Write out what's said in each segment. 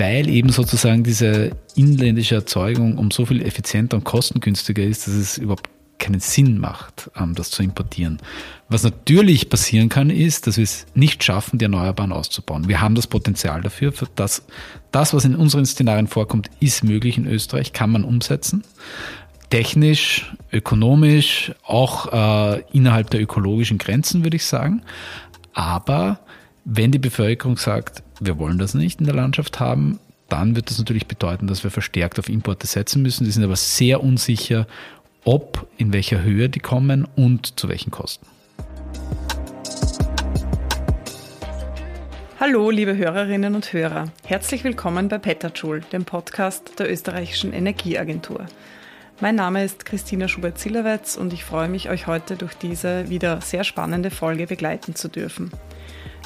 weil eben sozusagen diese inländische Erzeugung um so viel effizienter und kostengünstiger ist, dass es überhaupt keinen Sinn macht, ähm, das zu importieren. Was natürlich passieren kann, ist, dass wir es nicht schaffen, die Erneuerbaren auszubauen. Wir haben das Potenzial dafür. Für das, was in unseren Szenarien vorkommt, ist möglich in Österreich, kann man umsetzen. Technisch, ökonomisch, auch äh, innerhalb der ökologischen Grenzen, würde ich sagen. Aber wenn die Bevölkerung sagt, wir wollen das nicht in der Landschaft haben, dann wird das natürlich bedeuten, dass wir verstärkt auf Importe setzen müssen. Die sind aber sehr unsicher, ob, in welcher Höhe die kommen und zu welchen Kosten. Hallo, liebe Hörerinnen und Hörer. Herzlich willkommen bei Petterjoule, dem Podcast der österreichischen Energieagentur. Mein Name ist Christina Schubert-Zillerwetz und ich freue mich, euch heute durch diese wieder sehr spannende Folge begleiten zu dürfen.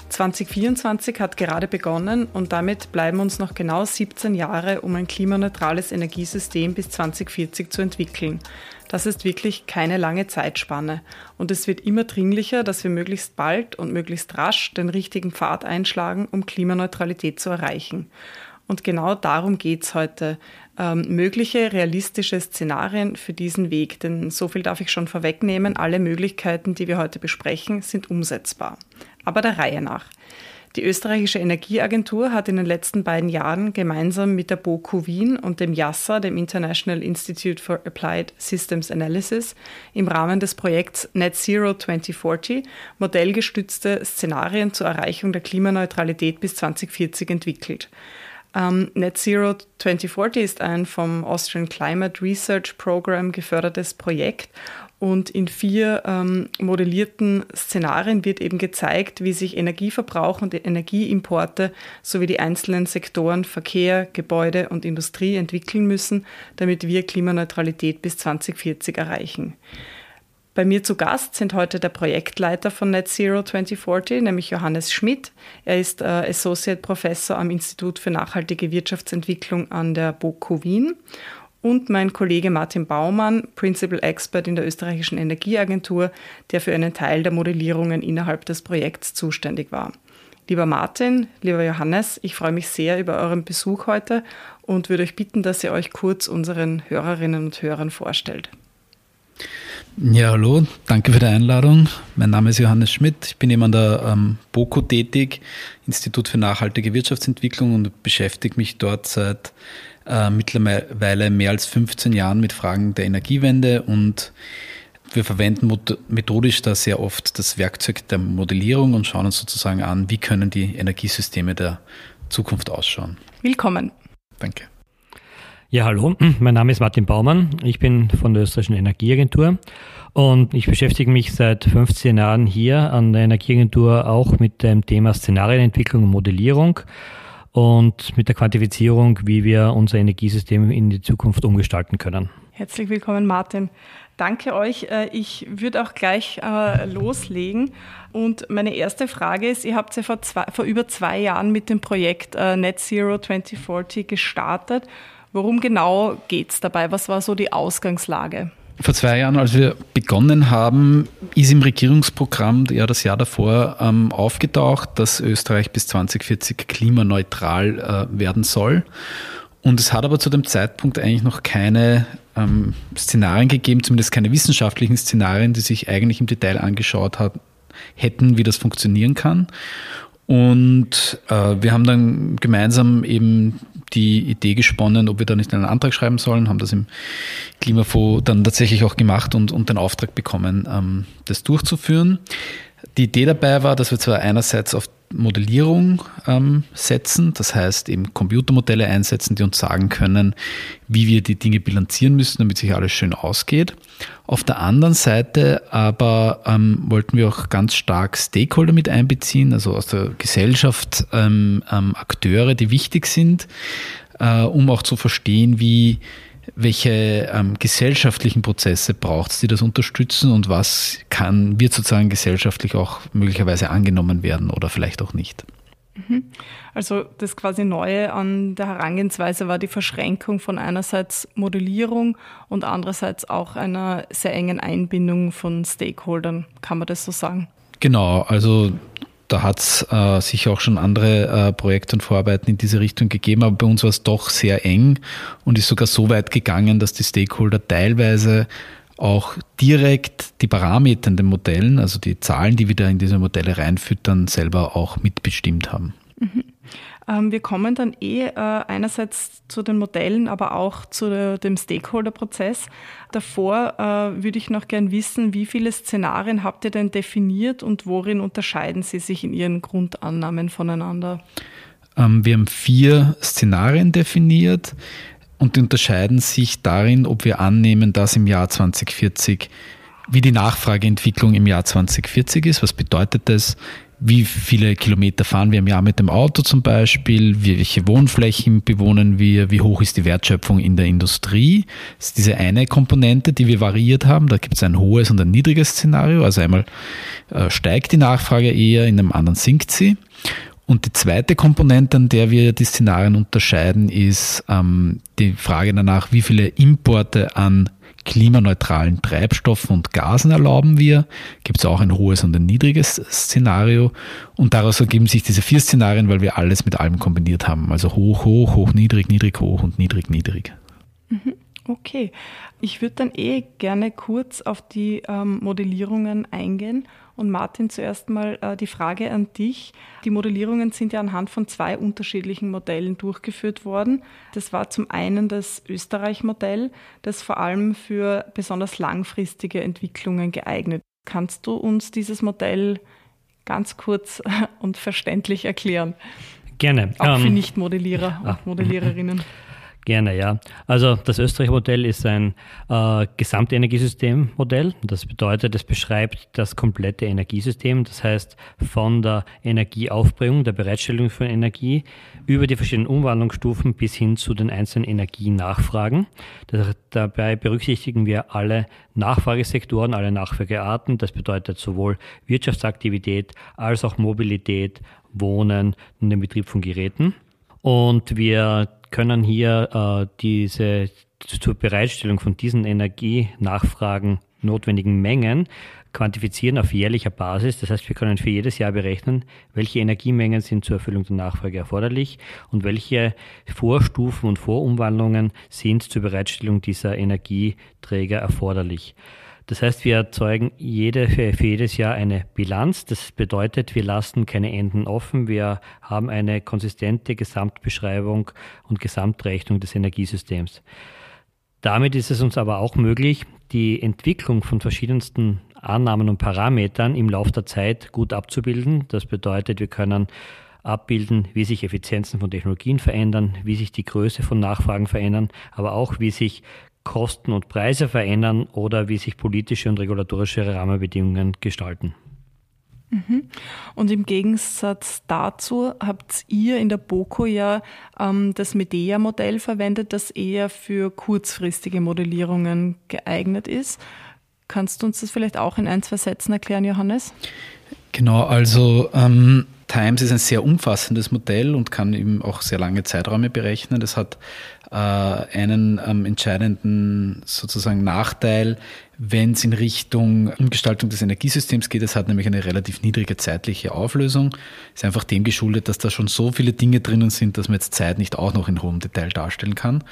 2024 hat gerade begonnen und damit bleiben uns noch genau 17 Jahre, um ein klimaneutrales Energiesystem bis 2040 zu entwickeln. Das ist wirklich keine lange Zeitspanne. Und es wird immer dringlicher, dass wir möglichst bald und möglichst rasch den richtigen Pfad einschlagen, um Klimaneutralität zu erreichen. Und genau darum geht's heute. Ähm, mögliche realistische Szenarien für diesen Weg. Denn so viel darf ich schon vorwegnehmen, alle Möglichkeiten, die wir heute besprechen, sind umsetzbar. Aber der Reihe nach. Die österreichische Energieagentur hat in den letzten beiden Jahren gemeinsam mit der BOKU Wien und dem JASA, dem International Institute for Applied Systems Analysis, im Rahmen des Projekts Net Zero 2040 modellgestützte Szenarien zur Erreichung der Klimaneutralität bis 2040 entwickelt. Um, Net Zero 2040 ist ein vom Austrian Climate Research Program gefördertes Projekt und in vier ähm, modellierten Szenarien wird eben gezeigt, wie sich Energieverbrauch und Energieimporte sowie die einzelnen Sektoren Verkehr, Gebäude und Industrie entwickeln müssen, damit wir Klimaneutralität bis 2040 erreichen. Bei mir zu Gast sind heute der Projektleiter von Net Zero 2040, nämlich Johannes Schmidt. Er ist äh, Associate Professor am Institut für nachhaltige Wirtschaftsentwicklung an der BOKU Wien und mein Kollege Martin Baumann, Principal Expert in der österreichischen Energieagentur, der für einen Teil der Modellierungen innerhalb des Projekts zuständig war. Lieber Martin, lieber Johannes, ich freue mich sehr über euren Besuch heute und würde euch bitten, dass ihr euch kurz unseren Hörerinnen und Hörern vorstellt. Ja, hallo, danke für die Einladung. Mein Name ist Johannes Schmidt. Ich bin eben an der ähm, BOKO tätig, Institut für nachhaltige Wirtschaftsentwicklung und beschäftige mich dort seit äh, mittlerweile mehr als 15 Jahren mit Fragen der Energiewende und wir verwenden methodisch da sehr oft das Werkzeug der Modellierung und schauen uns sozusagen an, wie können die Energiesysteme der Zukunft ausschauen. Willkommen. Danke. Ja, hallo, mein Name ist Martin Baumann. Ich bin von der österreichischen Energieagentur und ich beschäftige mich seit 15 Jahren hier an der Energieagentur auch mit dem Thema Szenarienentwicklung und Modellierung und mit der Quantifizierung, wie wir unser Energiesystem in die Zukunft umgestalten können. Herzlich willkommen, Martin. Danke euch. Äh, ich würde auch gleich äh, loslegen. Und meine erste Frage ist, ihr habt ja vor, zwei, vor über zwei Jahren mit dem Projekt äh, Net Zero 2040 gestartet. Worum genau geht es dabei? Was war so die Ausgangslage? Vor zwei Jahren, als wir begonnen haben, ist im Regierungsprogramm ja das Jahr davor ähm, aufgetaucht, dass Österreich bis 2040 klimaneutral äh, werden soll. Und es hat aber zu dem Zeitpunkt eigentlich noch keine ähm, Szenarien gegeben, zumindest keine wissenschaftlichen Szenarien, die sich eigentlich im Detail angeschaut hat, hätten, wie das funktionieren kann. Und äh, wir haben dann gemeinsam eben die Idee gesponnen, ob wir da nicht einen Antrag schreiben sollen, haben das im Klimafonds dann tatsächlich auch gemacht und, und den Auftrag bekommen, ähm, das durchzuführen. Die Idee dabei war, dass wir zwar einerseits auf Modellierung ähm, setzen, das heißt eben Computermodelle einsetzen, die uns sagen können, wie wir die Dinge bilanzieren müssen, damit sich alles schön ausgeht. Auf der anderen Seite aber ähm, wollten wir auch ganz stark Stakeholder mit einbeziehen, also aus der Gesellschaft ähm, ähm Akteure, die wichtig sind, äh, um auch zu verstehen, wie welche ähm, gesellschaftlichen Prozesse braucht es, die das unterstützen und was kann, wird sozusagen gesellschaftlich auch möglicherweise angenommen werden oder vielleicht auch nicht. Mhm. Also das quasi Neue an der Herangehensweise war die Verschränkung von einerseits Modellierung und andererseits auch einer sehr engen Einbindung von Stakeholdern. Kann man das so sagen? Genau, also da hat es äh, sicher auch schon andere äh, Projekte und Vorarbeiten in diese Richtung gegeben, aber bei uns war es doch sehr eng und ist sogar so weit gegangen, dass die Stakeholder teilweise auch direkt die Parameter in den Modellen, also die Zahlen, die wir da in diese Modelle reinfüttern, selber auch mitbestimmt haben. Mhm. Ähm, wir kommen dann eh äh, einerseits zu den Modellen, aber auch zu dem Stakeholder-Prozess. Davor äh, würde ich noch gern wissen, wie viele Szenarien habt ihr denn definiert und worin unterscheiden sie sich in ihren Grundannahmen voneinander? Ähm, wir haben vier Szenarien definiert und die unterscheiden sich darin, ob wir annehmen, dass im Jahr 2040 wie die Nachfrageentwicklung im Jahr 2040 ist. Was bedeutet das? Wie viele Kilometer fahren wir im Jahr mit dem Auto zum Beispiel, welche Wohnflächen bewohnen wir, wie hoch ist die Wertschöpfung in der Industrie. Das ist diese eine Komponente, die wir variiert haben. Da gibt es ein hohes und ein niedriges Szenario. Also einmal äh, steigt die Nachfrage eher, in einem anderen sinkt sie. Und die zweite Komponente, an der wir die Szenarien unterscheiden, ist ähm, die Frage danach, wie viele Importe an klimaneutralen Treibstoffen und Gasen erlauben wir. Gibt es auch ein hohes und ein niedriges Szenario. Und daraus ergeben sich diese vier Szenarien, weil wir alles mit allem kombiniert haben. Also hoch, hoch, hoch, niedrig, niedrig, hoch und niedrig, niedrig. Mhm. Okay. Ich würde dann eh gerne kurz auf die ähm, Modellierungen eingehen und Martin, zuerst mal äh, die Frage an dich. Die Modellierungen sind ja anhand von zwei unterschiedlichen Modellen durchgeführt worden. Das war zum einen das Österreich-Modell, das vor allem für besonders langfristige Entwicklungen geeignet. Kannst du uns dieses Modell ganz kurz und verständlich erklären? Gerne. Auch für ähm, Nicht-Modellierer und ah. Modelliererinnen. Gerne, ja. Also das Österreich-Modell ist ein äh, Gesamtenergiesystemmodell. Das bedeutet, es beschreibt das komplette Energiesystem. Das heißt, von der Energieaufbringung, der Bereitstellung von Energie über die verschiedenen Umwandlungsstufen bis hin zu den einzelnen Energienachfragen. Das, dabei berücksichtigen wir alle Nachfragesektoren, alle Nachfragearten. Das bedeutet sowohl Wirtschaftsaktivität als auch Mobilität, Wohnen und den Betrieb von Geräten. Und wir können hier äh, diese zur Bereitstellung von diesen Energienachfragen notwendigen Mengen quantifizieren auf jährlicher Basis. Das heißt, wir können für jedes Jahr berechnen, welche Energiemengen sind zur Erfüllung der Nachfrage erforderlich und welche Vorstufen und Vorumwandlungen sind zur Bereitstellung dieser Energieträger erforderlich. Das heißt, wir erzeugen jede, für, jedes Jahr eine Bilanz. Das bedeutet, wir lassen keine Enden offen. Wir haben eine konsistente Gesamtbeschreibung und Gesamtrechnung des Energiesystems. Damit ist es uns aber auch möglich, die Entwicklung von verschiedensten Annahmen und Parametern im Laufe der Zeit gut abzubilden. Das bedeutet, wir können abbilden, wie sich Effizienzen von Technologien verändern, wie sich die Größe von Nachfragen verändern, aber auch wie sich Kosten und Preise verändern oder wie sich politische und regulatorische Rahmenbedingungen gestalten. Mhm. Und im Gegensatz dazu habt ihr in der BOKO ja ähm, das Medea-Modell verwendet, das eher für kurzfristige Modellierungen geeignet ist. Kannst du uns das vielleicht auch in ein, zwei Sätzen erklären, Johannes? Genau, also ähm, Times ist ein sehr umfassendes Modell und kann eben auch sehr lange Zeiträume berechnen. Das hat einen ähm, entscheidenden sozusagen Nachteil, wenn es in Richtung Umgestaltung des Energiesystems geht. Es hat nämlich eine relativ niedrige zeitliche Auflösung. Ist einfach dem geschuldet, dass da schon so viele Dinge drinnen sind, dass man jetzt Zeit nicht auch noch in hohem Detail darstellen kann.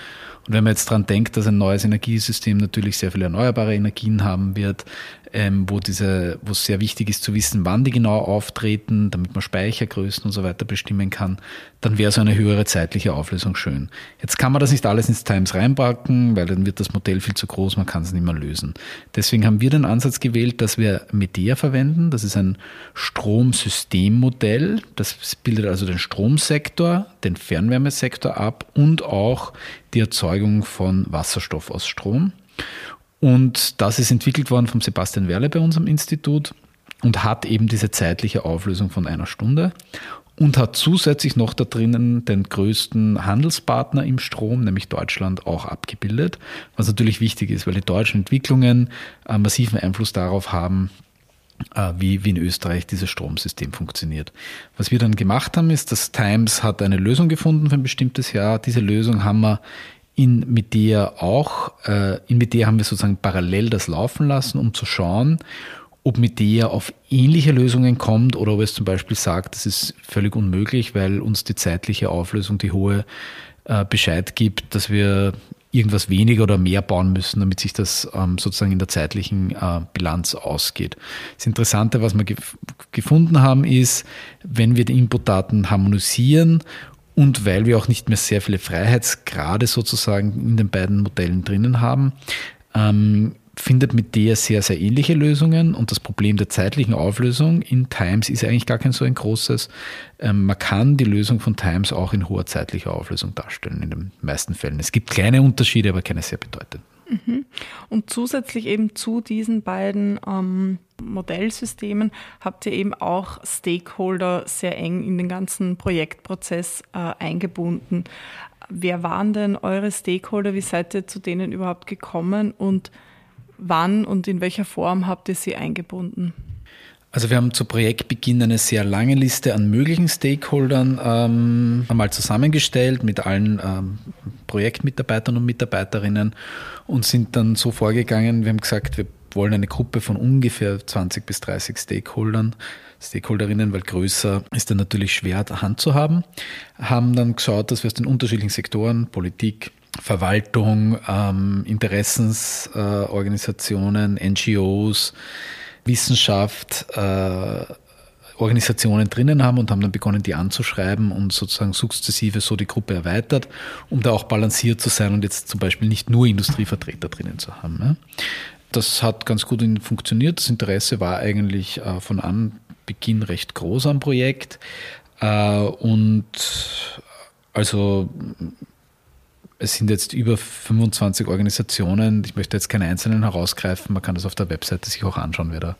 Und wenn man jetzt dran denkt, dass ein neues Energiesystem natürlich sehr viele erneuerbare Energien haben wird, ähm, wo diese, wo es sehr wichtig ist zu wissen, wann die genau auftreten, damit man Speichergrößen und so weiter bestimmen kann, dann wäre so eine höhere zeitliche Auflösung schön. Jetzt kann man das nicht alles ins Times reinpacken, weil dann wird das Modell viel zu groß, man kann es nicht mehr lösen. Deswegen haben wir den Ansatz gewählt, dass wir Medea verwenden. Das ist ein Stromsystemmodell. Das bildet also den Stromsektor, den Fernwärmesektor ab und auch die Erzeugung von Wasserstoff aus Strom. Und das ist entwickelt worden vom Sebastian Werle bei unserem Institut und hat eben diese zeitliche Auflösung von einer Stunde und hat zusätzlich noch da drinnen den größten Handelspartner im Strom, nämlich Deutschland, auch abgebildet. Was natürlich wichtig ist, weil die deutschen Entwicklungen äh, massiven Einfluss darauf haben, äh, wie, wie in Österreich dieses Stromsystem funktioniert. Was wir dann gemacht haben, ist, dass Times hat eine Lösung gefunden für ein bestimmtes Jahr. Diese Lösung haben wir in Medea auch, äh, in Medea haben wir sozusagen parallel das laufen lassen, um zu schauen, ob Medea auf ähnliche Lösungen kommt oder ob es zum Beispiel sagt, das ist völlig unmöglich, weil uns die zeitliche Auflösung, die hohe äh, Bescheid gibt, dass wir irgendwas weniger oder mehr bauen müssen, damit sich das ähm, sozusagen in der zeitlichen äh, Bilanz ausgeht. Das Interessante, was wir gef gefunden haben, ist, wenn wir die Inputdaten harmonisieren und weil wir auch nicht mehr sehr viele Freiheitsgrade sozusagen in den beiden Modellen drinnen haben, ähm, findet mit der sehr, sehr ähnliche Lösungen und das Problem der zeitlichen Auflösung in Times ist eigentlich gar kein so ein großes. Ähm, man kann die Lösung von Times auch in hoher zeitlicher Auflösung darstellen in den meisten Fällen. Es gibt kleine Unterschiede, aber keine sehr bedeutenden. Mhm. Und zusätzlich eben zu diesen beiden ähm, Modellsystemen habt ihr eben auch Stakeholder sehr eng in den ganzen Projektprozess äh, eingebunden. Wer waren denn eure Stakeholder? Wie seid ihr zu denen überhaupt gekommen und wann und in welcher Form habt ihr sie eingebunden? Also wir haben zu Projektbeginn eine sehr lange Liste an möglichen Stakeholdern ähm, einmal zusammengestellt mit allen ähm, Projektmitarbeitern und Mitarbeiterinnen und sind dann so vorgegangen, wir haben gesagt, wir wollen eine Gruppe von ungefähr 20 bis 30 Stakeholdern, Stakeholderinnen, weil größer ist dann natürlich schwer Hand zu haben, haben dann geschaut, dass wir aus den unterschiedlichen Sektoren, Politik, Verwaltung, ähm, Interessensorganisationen, äh, NGOs, Wissenschaft, äh, Organisationen drinnen haben und haben dann begonnen, die anzuschreiben und sozusagen sukzessive so die Gruppe erweitert, um da auch balanciert zu sein und jetzt zum Beispiel nicht nur Industrievertreter drinnen zu haben. Das hat ganz gut funktioniert. Das Interesse war eigentlich äh, von Anbeginn recht groß am Projekt. Äh, und also es sind jetzt über 25 Organisationen. Ich möchte jetzt keine einzelnen herausgreifen. Man kann das auf der Webseite sich auch anschauen, wer da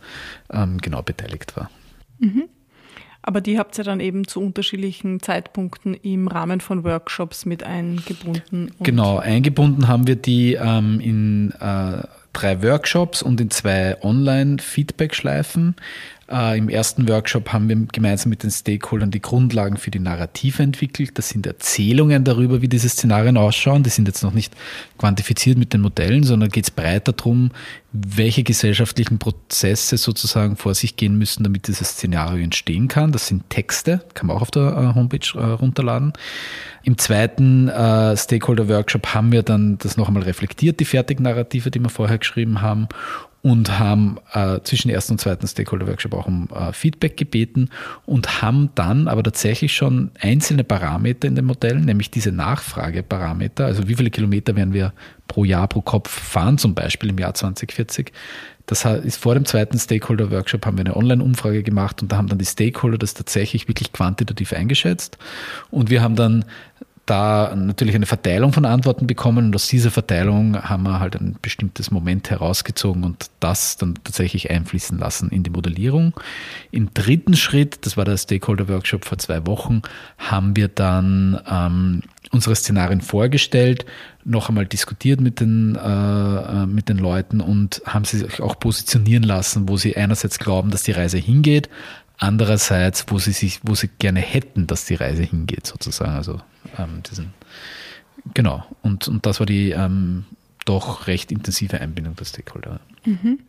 ähm, genau beteiligt war. Mhm. Aber die habt ihr dann eben zu unterschiedlichen Zeitpunkten im Rahmen von Workshops mit eingebunden. Genau, eingebunden haben wir die ähm, in äh, drei Workshops und in zwei Online-Feedback-Schleifen. Äh, Im ersten Workshop haben wir gemeinsam mit den Stakeholdern die Grundlagen für die Narrative entwickelt. Das sind Erzählungen darüber, wie diese Szenarien ausschauen. Die sind jetzt noch nicht quantifiziert mit den Modellen, sondern geht es breiter darum, welche gesellschaftlichen Prozesse sozusagen vor sich gehen müssen, damit dieses Szenario entstehen kann. Das sind Texte, kann man auch auf der äh, Homepage äh, runterladen. Im zweiten äh, Stakeholder-Workshop haben wir dann das noch einmal reflektiert, die Fertignarrative, die wir vorher geschrieben haben und haben äh, zwischen ersten und zweiten Stakeholder-Workshop auch um äh, Feedback gebeten und haben dann aber tatsächlich schon einzelne Parameter in den Modellen, nämlich diese Nachfrageparameter, also wie viele Kilometer werden wir pro Jahr pro Kopf fahren, zum Beispiel im Jahr 2040. Das ist vor dem zweiten Stakeholder-Workshop haben wir eine Online-Umfrage gemacht und da haben dann die Stakeholder das tatsächlich wirklich quantitativ eingeschätzt und wir haben dann da natürlich eine Verteilung von Antworten bekommen und aus dieser Verteilung haben wir halt ein bestimmtes Moment herausgezogen und das dann tatsächlich einfließen lassen in die Modellierung. Im dritten Schritt, das war der Stakeholder Workshop vor zwei Wochen, haben wir dann ähm, unsere Szenarien vorgestellt, noch einmal diskutiert mit den, äh, äh mit den Leuten und haben sie sich auch positionieren lassen, wo sie einerseits glauben, dass die Reise hingeht, andererseits, wo sie sich, wo sie gerne hätten, dass die Reise hingeht, sozusagen. Also ähm, diesen, genau. Und, und das war die ähm, doch recht intensive Einbindung der Stakeholder. Mhm.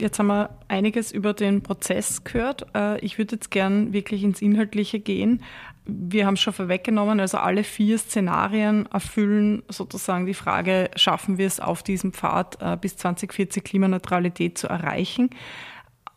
Jetzt haben wir einiges über den Prozess gehört. Äh, ich würde jetzt gern wirklich ins Inhaltliche gehen. Wir haben es schon vorweggenommen, also alle vier Szenarien erfüllen sozusagen die Frage, schaffen wir es auf diesem Pfad äh, bis 2040 Klimaneutralität zu erreichen.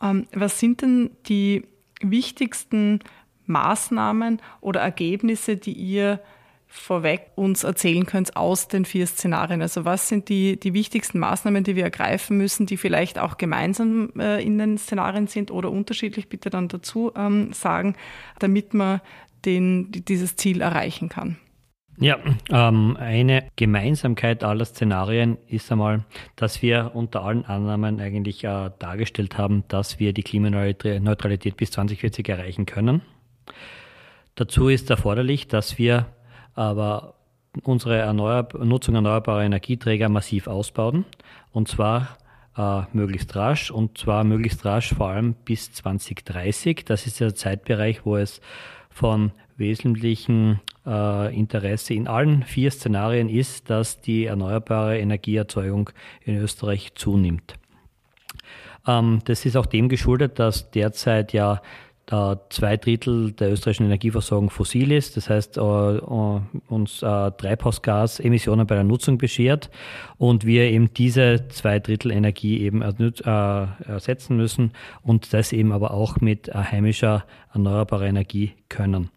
Ähm, was sind denn die wichtigsten Maßnahmen oder Ergebnisse, die ihr vorweg uns erzählen könnt aus den vier Szenarien? Also was sind die, die wichtigsten Maßnahmen, die wir ergreifen müssen, die vielleicht auch gemeinsam äh, in den Szenarien sind oder unterschiedlich bitte dann dazu ähm, sagen, damit man den, dieses Ziel erreichen kann? Ja, ähm, eine Gemeinsamkeit aller Szenarien ist einmal, dass wir unter allen Annahmen eigentlich äh, dargestellt haben, dass wir die Klimaneutralität bis 2040 erreichen können. Dazu ist erforderlich, dass wir aber unsere Erneuer Nutzung erneuerbarer Energieträger massiv ausbauen und zwar äh, möglichst rasch und zwar möglichst rasch vor allem bis 2030. Das ist der Zeitbereich, wo es von wesentlichen äh, Interesse in allen vier Szenarien ist, dass die erneuerbare Energieerzeugung in Österreich zunimmt. Ähm, das ist auch dem geschuldet, dass derzeit ja da zwei Drittel der österreichischen Energieversorgung fossil ist, das heißt äh, äh, uns äh, Treibhausgasemissionen bei der Nutzung beschert und wir eben diese zwei Drittel Energie eben ersetzen müssen und das eben aber auch mit heimischer erneuerbarer Energie können.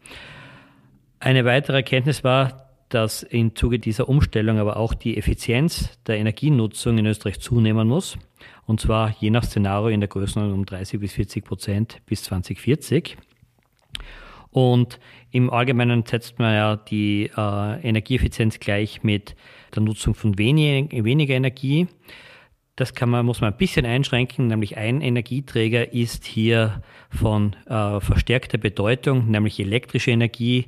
Eine weitere Erkenntnis war, dass im Zuge dieser Umstellung aber auch die Effizienz der Energienutzung in Österreich zunehmen muss. Und zwar je nach Szenario in der Größenordnung um 30 bis 40 Prozent bis 2040. Und im Allgemeinen setzt man ja die äh, Energieeffizienz gleich mit der Nutzung von wenig, weniger Energie. Das kann man, muss man ein bisschen einschränken, nämlich ein Energieträger ist hier von äh, verstärkter Bedeutung, nämlich elektrische Energie.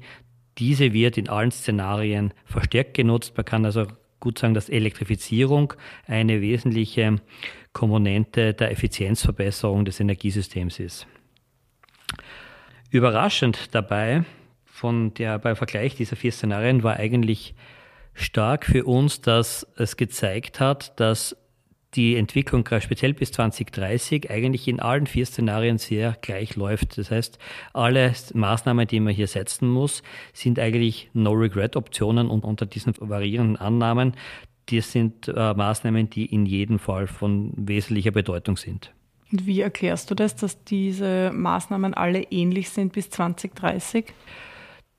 Diese wird in allen Szenarien verstärkt genutzt. Man kann also gut sagen, dass Elektrifizierung eine wesentliche Komponente der Effizienzverbesserung des Energiesystems ist. Überraschend dabei von der, beim Vergleich dieser vier Szenarien war eigentlich stark für uns, dass es gezeigt hat, dass die Entwicklung speziell bis 2030 eigentlich in allen vier Szenarien sehr gleich läuft. Das heißt, alle Maßnahmen, die man hier setzen muss, sind eigentlich No-Regret-Optionen und unter diesen variierenden Annahmen, die sind äh, Maßnahmen, die in jedem Fall von wesentlicher Bedeutung sind. Und wie erklärst du das, dass diese Maßnahmen alle ähnlich sind bis 2030?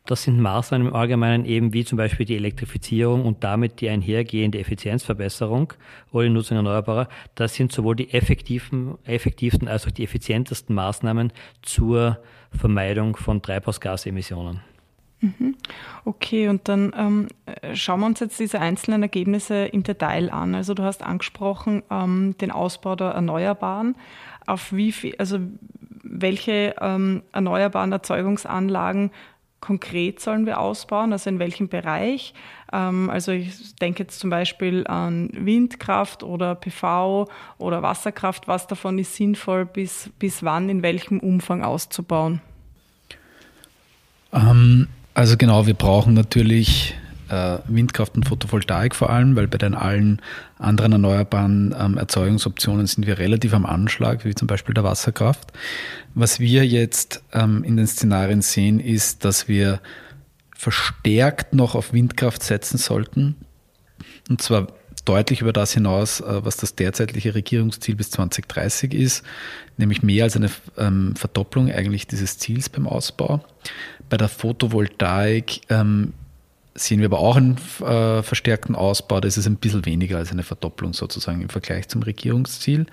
Das sind Maßnahmen im Allgemeinen eben wie zum Beispiel die Elektrifizierung und damit die einhergehende Effizienzverbesserung oder die Nutzung erneuerbarer. Das sind sowohl die effektiven, effektivsten als auch die effizientesten Maßnahmen zur Vermeidung von Treibhausgasemissionen. Mhm. Okay, und dann ähm, schauen wir uns jetzt diese einzelnen Ergebnisse im Detail an. Also du hast angesprochen ähm, den Ausbau der Erneuerbaren. Auf wie viel, also welche ähm, erneuerbaren Erzeugungsanlagen konkret sollen wir ausbauen, also in welchem Bereich. Ähm, also ich denke jetzt zum Beispiel an Windkraft oder PV oder Wasserkraft. Was davon ist sinnvoll, bis, bis wann, in welchem Umfang auszubauen? Ähm, also genau, wir brauchen natürlich äh, Windkraft und Photovoltaik vor allem, weil bei den allen anderen erneuerbaren ähm, Erzeugungsoptionen sind wir relativ am Anschlag, wie zum Beispiel der Wasserkraft. Was wir jetzt ähm, in den Szenarien sehen, ist, dass wir verstärkt noch auf Windkraft setzen sollten. Und zwar deutlich über das hinaus, äh, was das derzeitige Regierungsziel bis 2030 ist, nämlich mehr als eine ähm, Verdopplung eigentlich dieses Ziels beim Ausbau. Bei der Photovoltaik ähm, sehen wir aber auch einen äh, verstärkten Ausbau. Das ist ein bisschen weniger als eine Verdopplung sozusagen im Vergleich zum Regierungsziel.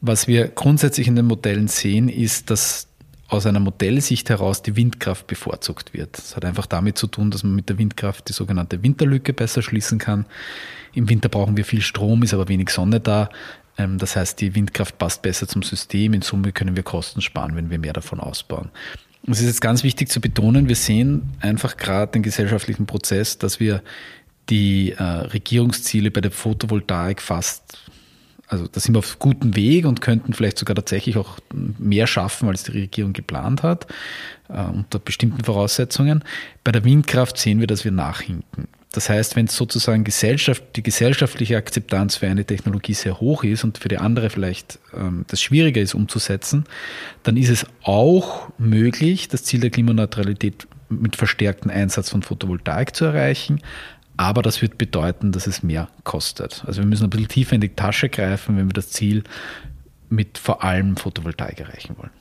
Was wir grundsätzlich in den Modellen sehen, ist, dass aus einer Modellsicht heraus die Windkraft bevorzugt wird. Das hat einfach damit zu tun, dass man mit der Windkraft die sogenannte Winterlücke besser schließen kann. Im Winter brauchen wir viel Strom, ist aber wenig Sonne da. Ähm, das heißt, die Windkraft passt besser zum System. In Summe können wir Kosten sparen, wenn wir mehr davon ausbauen. Es ist jetzt ganz wichtig zu betonen, wir sehen einfach gerade den gesellschaftlichen Prozess, dass wir die äh, Regierungsziele bei der Photovoltaik fast, also da sind wir auf gutem Weg und könnten vielleicht sogar tatsächlich auch mehr schaffen, als die Regierung geplant hat, äh, unter bestimmten Voraussetzungen. Bei der Windkraft sehen wir, dass wir nachhinken. Das heißt, wenn sozusagen Gesellschaft, die gesellschaftliche Akzeptanz für eine Technologie sehr hoch ist und für die andere vielleicht ähm, das schwieriger ist umzusetzen, dann ist es auch möglich, das Ziel der Klimaneutralität mit verstärktem Einsatz von Photovoltaik zu erreichen. Aber das wird bedeuten, dass es mehr kostet. Also wir müssen ein bisschen tiefer in die Tasche greifen, wenn wir das Ziel mit vor allem Photovoltaik erreichen wollen.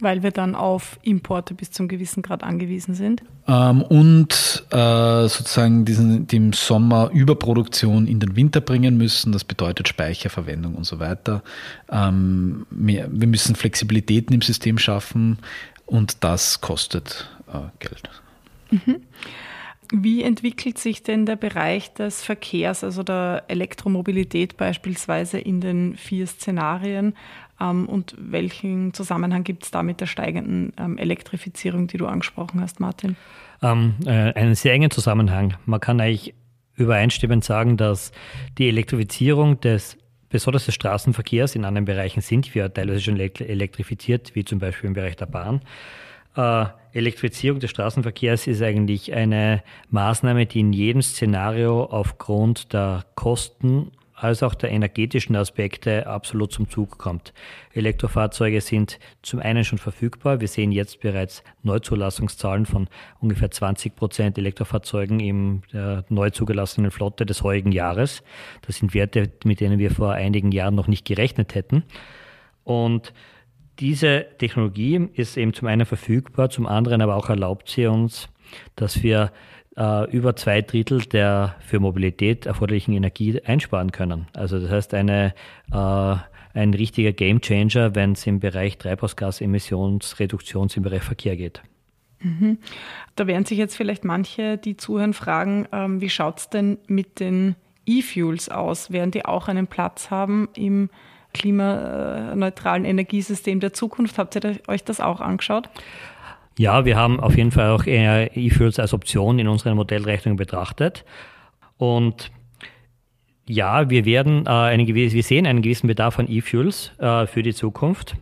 Weil wir dann auf Importe bis zum gewissen Grad angewiesen sind. Ähm, und äh, sozusagen diesen, die im Sommer Überproduktion in den Winter bringen müssen. Das bedeutet Speicherverwendung und so weiter. Ähm, mehr, wir müssen Flexibilitäten im System schaffen und das kostet äh, Geld. Mhm. Wie entwickelt sich denn der Bereich des Verkehrs, also der Elektromobilität beispielsweise in den vier Szenarien? Ähm, und welchen Zusammenhang gibt es da mit der steigenden ähm, Elektrifizierung, die du angesprochen hast, Martin? Ähm, äh, einen sehr engen Zusammenhang. Man kann eigentlich übereinstimmend sagen, dass die Elektrifizierung des besonders des Straßenverkehrs in anderen Bereichen sind wir teilweise schon elektrifiziert, wie zum Beispiel im Bereich der Bahn. Äh, Elektrifizierung des Straßenverkehrs ist eigentlich eine Maßnahme, die in jedem Szenario aufgrund der Kosten als auch der energetischen Aspekte absolut zum Zug kommt. Elektrofahrzeuge sind zum einen schon verfügbar. Wir sehen jetzt bereits Neuzulassungszahlen von ungefähr 20 Prozent Elektrofahrzeugen in der neu zugelassenen Flotte des heutigen Jahres. Das sind Werte, mit denen wir vor einigen Jahren noch nicht gerechnet hätten. Und diese Technologie ist eben zum einen verfügbar, zum anderen aber auch erlaubt sie uns, dass wir äh, über zwei Drittel der für Mobilität erforderlichen Energie einsparen können. Also das heißt eine äh, ein richtiger Gamechanger, wenn es im Bereich Treibhausgasemissionsreduktion im Bereich Verkehr geht. Mhm. Da werden sich jetzt vielleicht manche, die zuhören, fragen, ähm, wie schaut es denn mit den E-Fuels aus? Werden die auch einen Platz haben im klimaneutralen Energiesystem der Zukunft? Habt ihr euch das auch angeschaut? Ja, wir haben auf jeden Fall auch E-Fuels als Option in unseren Modellrechnungen betrachtet. Und ja, wir werden äh, einen gewissen, wir sehen einen gewissen Bedarf an E-Fuels äh, für die Zukunft.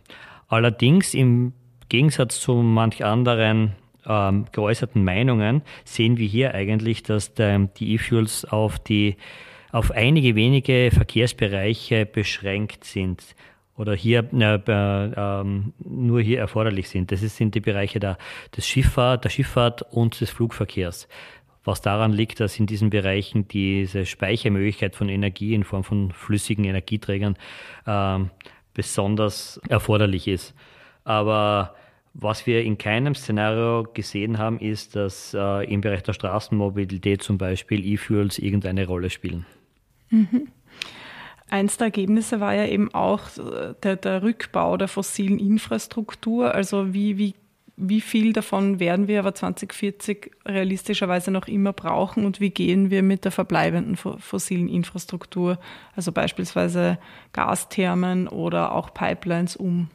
Allerdings im Gegensatz zu manch anderen ähm, geäußerten Meinungen sehen wir hier eigentlich, dass der, die E-Fuels auf die auf einige wenige Verkehrsbereiche beschränkt sind oder hier äh, äh, nur hier erforderlich sind. Das sind die Bereiche der, des Schifffahrt, der Schifffahrt und des Flugverkehrs. Was daran liegt, dass in diesen Bereichen diese Speichermöglichkeit von Energie in Form von flüssigen Energieträgern äh, besonders erforderlich ist. Aber was wir in keinem Szenario gesehen haben, ist, dass äh, im Bereich der Straßenmobilität zum Beispiel E-Fuels irgendeine Rolle spielen. Mhm. Eins der Ergebnisse war ja eben auch äh, der, der Rückbau der fossilen Infrastruktur. Also wie, wie, wie viel davon werden wir aber 2040 realistischerweise noch immer brauchen und wie gehen wir mit der verbleibenden fossilen Infrastruktur, also beispielsweise Gasthermen oder auch Pipelines um?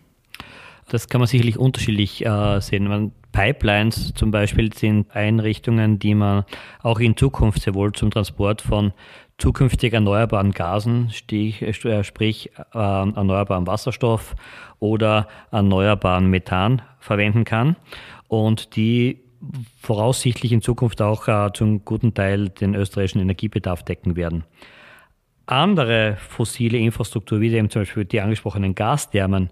Das kann man sicherlich unterschiedlich äh, sehen. Man, Pipelines zum Beispiel sind Einrichtungen, die man auch in Zukunft sehr wohl zum Transport von zukünftig erneuerbaren Gasen, äh, sprich äh, erneuerbaren Wasserstoff oder erneuerbaren Methan verwenden kann und die voraussichtlich in Zukunft auch äh, zum guten Teil den österreichischen Energiebedarf decken werden. Andere fossile Infrastruktur, wie eben zum Beispiel die angesprochenen Gasthermen,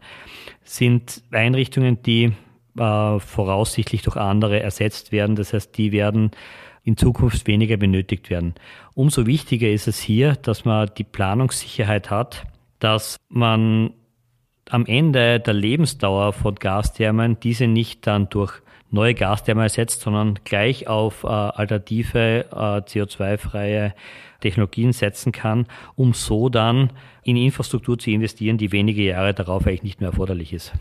sind Einrichtungen, die äh, voraussichtlich durch andere ersetzt werden. Das heißt, die werden in Zukunft weniger benötigt werden. Umso wichtiger ist es hier, dass man die Planungssicherheit hat, dass man am Ende der Lebensdauer von Gasthermen diese nicht dann durch neue Gasthermen ersetzt, sondern gleich auf äh, alternative äh, CO2-freie Technologien setzen kann, um so dann in Infrastruktur zu investieren, die wenige Jahre darauf eigentlich nicht mehr erforderlich ist.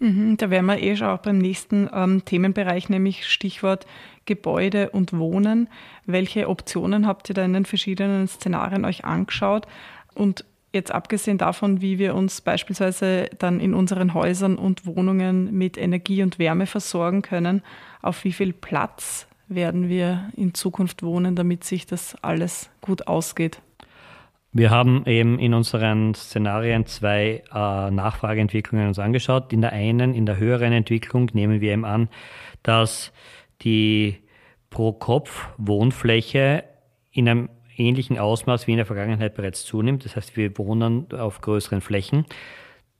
Mhm, da wären wir eh schon auch beim nächsten ähm, Themenbereich, nämlich Stichwort Gebäude und Wohnen. Welche Optionen habt ihr da in den verschiedenen Szenarien euch angeschaut? Und jetzt abgesehen davon, wie wir uns beispielsweise dann in unseren Häusern und Wohnungen mit Energie und Wärme versorgen können, auf wie viel Platz werden wir in Zukunft wohnen, damit sich das alles gut ausgeht? Wir haben eben in unseren Szenarien zwei äh, Nachfrageentwicklungen uns angeschaut. In der einen, in der höheren Entwicklung, nehmen wir eben an, dass die Pro-Kopf-Wohnfläche in einem ähnlichen Ausmaß wie in der Vergangenheit bereits zunimmt. Das heißt, wir wohnen auf größeren Flächen.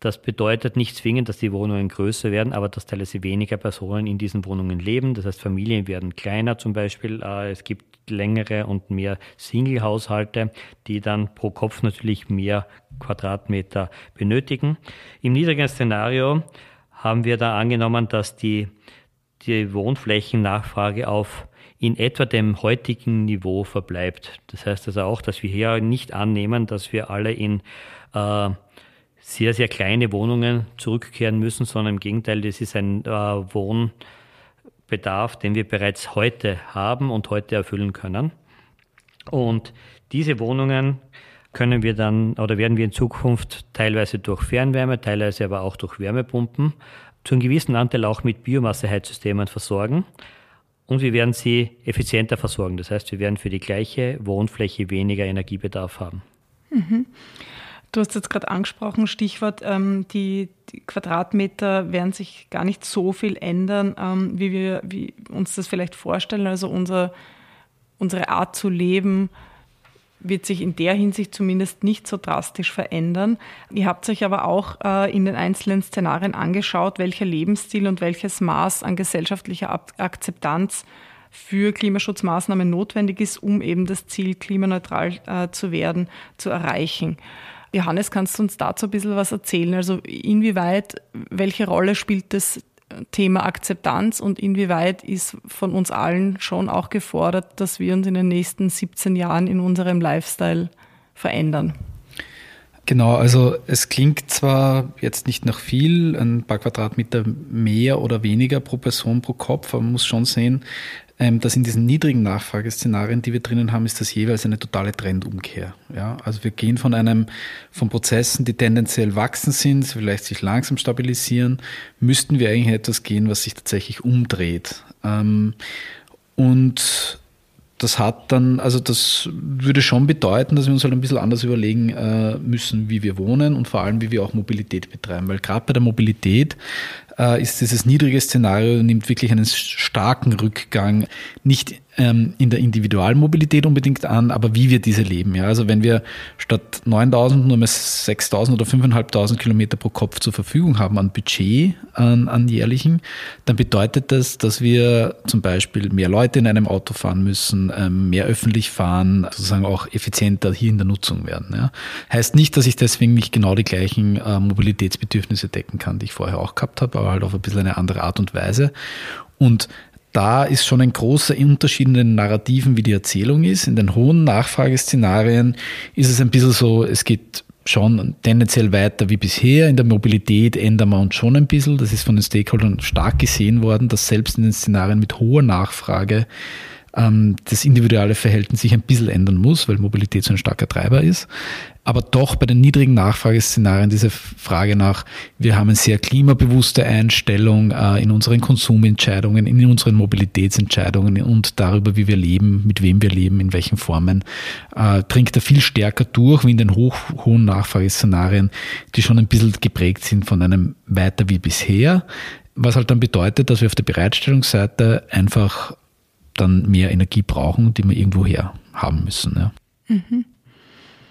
Das bedeutet nicht zwingend, dass die Wohnungen größer werden, aber dass teilweise weniger Personen in diesen Wohnungen leben. Das heißt, Familien werden kleiner zum Beispiel. Äh, es gibt längere und mehr Single-Haushalte, die dann pro Kopf natürlich mehr Quadratmeter benötigen. Im niedrigen Szenario haben wir da angenommen, dass die, die Wohnflächennachfrage auf in etwa dem heutigen Niveau verbleibt. Das heißt also auch, dass wir hier nicht annehmen, dass wir alle in äh, sehr, sehr kleine Wohnungen zurückkehren müssen, sondern im Gegenteil, das ist ein äh, Wohnbedarf, den wir bereits heute haben und heute erfüllen können. Und diese Wohnungen können wir dann oder werden wir in Zukunft teilweise durch Fernwärme, teilweise aber auch durch Wärmepumpen zu einem gewissen Anteil auch mit Biomasseheizsystemen versorgen. Und wir werden sie effizienter versorgen. Das heißt, wir werden für die gleiche Wohnfläche weniger Energiebedarf haben. Mhm. Du hast jetzt gerade angesprochen, Stichwort, ähm, die, die, Quadratmeter werden sich gar nicht so viel ändern, ähm, wie wir wie uns das vielleicht vorstellen. Also unser, unsere Art zu leben wird sich in der Hinsicht zumindest nicht so drastisch verändern. Ihr habt euch aber auch äh, in den einzelnen Szenarien angeschaut, welcher Lebensstil und welches Maß an gesellschaftlicher Akzeptanz für Klimaschutzmaßnahmen notwendig ist, um eben das Ziel, klimaneutral äh, zu werden, zu erreichen. Johannes, kannst du uns dazu ein bisschen was erzählen? Also inwieweit, welche Rolle spielt das Thema Akzeptanz und inwieweit ist von uns allen schon auch gefordert, dass wir uns in den nächsten 17 Jahren in unserem Lifestyle verändern? Genau, also es klingt zwar jetzt nicht nach viel, ein paar Quadratmeter mehr oder weniger pro Person pro Kopf, aber man muss schon sehen, ähm, dass in diesen niedrigen Nachfrageszenarien, die wir drinnen haben, ist das jeweils eine totale Trendumkehr. Ja, also wir gehen von einem, von Prozessen, die tendenziell wachsen sind, vielleicht sich langsam stabilisieren, müssten wir eigentlich etwas gehen, was sich tatsächlich umdreht. Ähm, und das hat dann, also das würde schon bedeuten, dass wir uns halt ein bisschen anders überlegen äh, müssen, wie wir wohnen und vor allem, wie wir auch Mobilität betreiben. Weil gerade bei der Mobilität ist dieses niedrige Szenario, nimmt wirklich einen starken Rückgang, nicht ähm, in der Individualmobilität unbedingt an, aber wie wir diese leben. Ja? Also wenn wir statt 9.000 nur mehr 6.000 oder 5.500 Kilometer pro Kopf zur Verfügung haben an Budget, an, an jährlichen, dann bedeutet das, dass wir zum Beispiel mehr Leute in einem Auto fahren müssen, ähm, mehr öffentlich fahren, sozusagen auch effizienter hier in der Nutzung werden. Ja? Heißt nicht, dass ich deswegen nicht genau die gleichen äh, Mobilitätsbedürfnisse decken kann, die ich vorher auch gehabt habe, aber halt auf ein bisschen eine andere Art und Weise. Und da ist schon ein großer Unterschied in den Narrativen, wie die Erzählung ist. In den hohen Nachfrageszenarien ist es ein bisschen so, es geht schon tendenziell weiter wie bisher. In der Mobilität ändern wir uns schon ein bisschen. Das ist von den Stakeholdern stark gesehen worden, dass selbst in den Szenarien mit hoher Nachfrage das individuelle Verhältnis sich ein bisschen ändern muss, weil Mobilität so ein starker Treiber ist. Aber doch bei den niedrigen Nachfrageszenarien diese Frage nach, wir haben eine sehr klimabewusste Einstellung äh, in unseren Konsumentscheidungen, in unseren Mobilitätsentscheidungen und darüber, wie wir leben, mit wem wir leben, in welchen Formen, äh, dringt er viel stärker durch wie in den hoch, hohen Nachfrageszenarien, die schon ein bisschen geprägt sind von einem weiter wie bisher, was halt dann bedeutet, dass wir auf der Bereitstellungsseite einfach dann mehr Energie brauchen, die wir irgendwoher haben müssen. Ja. Mhm.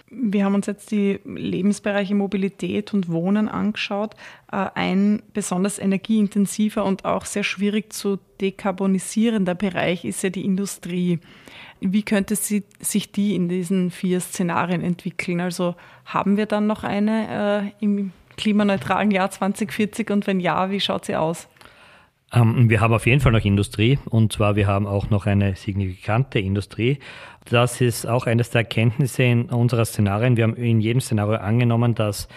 Wir haben uns jetzt die Lebensbereiche Mobilität und Wohnen angeschaut. Äh, ein besonders energieintensiver und auch sehr schwierig zu dekarbonisierender Bereich ist ja die Industrie. Wie könnte sie, sich die in diesen vier Szenarien entwickeln? Also haben wir dann noch eine äh, im klimaneutralen Jahr 2040 und wenn ja, wie schaut sie aus? Ähm, wir haben auf jeden Fall noch Industrie und zwar wir haben auch noch eine signifikante Industrie. Das ist auch eines der Erkenntnisse in unserer Szenarien. Wir haben in jedem Szenario angenommen, dass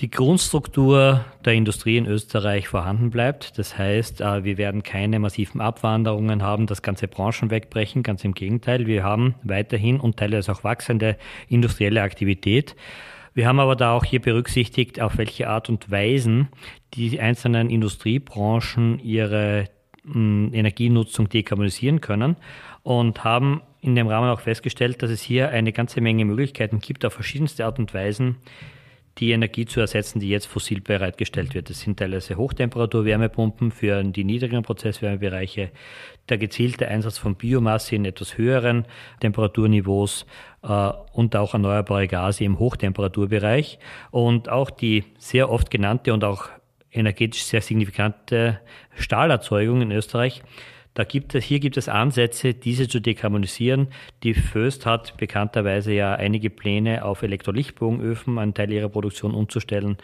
die Grundstruktur der Industrie in Österreich vorhanden bleibt. Das heißt, äh, wir werden keine massiven Abwanderungen haben, dass ganze Branchen wegbrechen. Ganz im Gegenteil, wir haben weiterhin und teilweise auch wachsende industrielle Aktivität. Wir haben aber da auch hier berücksichtigt, auf welche Art und Weisen die einzelnen Industriebranchen ihre mh, hm, Energienutzung dekarbonisieren können und haben in dem Rahmen auch festgestellt, dass es hier eine ganze Menge Möglichkeiten gibt, auf verschiedenste Art und Weisen die Energie zu ersetzen, die jetzt fossil bereitgestellt wird. Das sind teilweise Hochtemperatur-Wärmepumpen für die niedrigeren Prozesswärmebereiche, der gezielte Einsatz von Biomasse in etwas höheren Temperaturniveaus äh, und auch erneuerbare Gase im Hochtemperaturbereich und auch die sehr oft genannte und auch energetisch sehr signifikante Stahlerzeugung in Österreich da gibt es, hier gibt es Ansätze, diese zu dekarbonisieren. Die Föst hat bekannterweise ja einige Pläne auf Elektrolichtbogenöfen, einen Teil ihrer Produktion umzustellen.